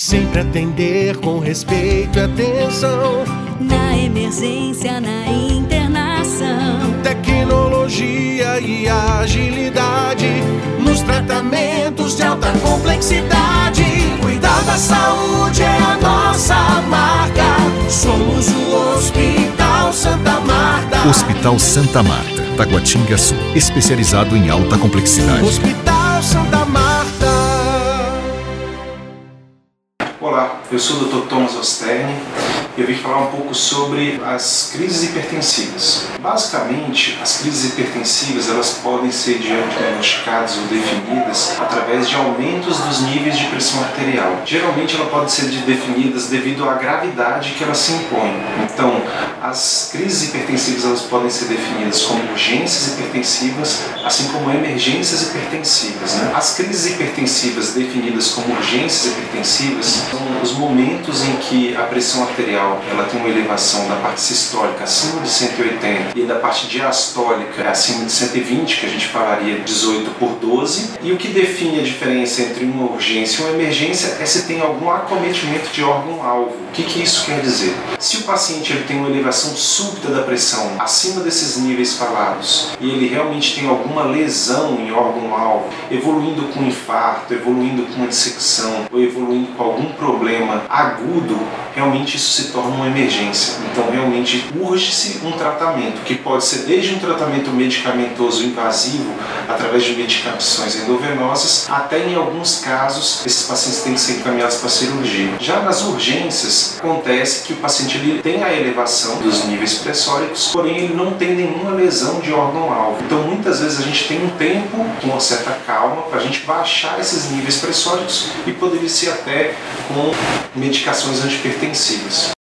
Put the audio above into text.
Sempre atender com respeito e atenção. Na emergência, na internação. Tecnologia e agilidade. Nos tratamentos de alta complexidade. Cuidar da saúde é a nossa marca. Somos o Hospital Santa Marta. Hospital Santa Marta, Taguatinga Sul, especializado em alta complexidade. Hospital Santa Marta. Eu sou o Dr. Thomas Osterne e eu vim falar um pouco sobre as crises hipertensivas. Basicamente, as crises hipertensivas elas podem ser diagnosticadas ou definidas através de aumentos dos níveis de pressão arterial. Geralmente, ela pode ser definidas devido à gravidade que ela se impõe. Então, as crises hipertensivas elas podem ser definidas como urgências hipertensivas, assim como emergências hipertensivas. Né? As crises hipertensivas definidas como urgências hipertensivas são os momentos em que a pressão arterial ela tem uma elevação da parte sistólica acima de 180 e da parte diastólica acima de 120, que a gente falaria 18 por 12. E o que define a diferença entre uma urgência e uma emergência é se tem algum acometimento de órgão-alvo. O que, que isso quer dizer? Se o paciente ele tem uma elevação súbita da pressão acima desses níveis falados e ele realmente tem alguma lesão em órgão-alvo, evoluindo com infarto, evoluindo com dissecção ou evoluindo com algum problema agudo, realmente isso se torna uma emergência. Então, realmente urge-se um tratamento, que pode ser desde um tratamento medicamentoso invasivo, através de medicações endovenosas, até em alguns casos, esses pacientes têm que ser encaminhados para cirurgia. Já nas urgências, acontece que o paciente ele tem a elevação dos níveis pressóricos, porém ele não tem nenhuma lesão de órgão-alvo. Então, muitas vezes a gente tem um tempo, com uma certa calma, para a gente baixar esses níveis pressóricos e poderia ser até com medicações antipertensivas.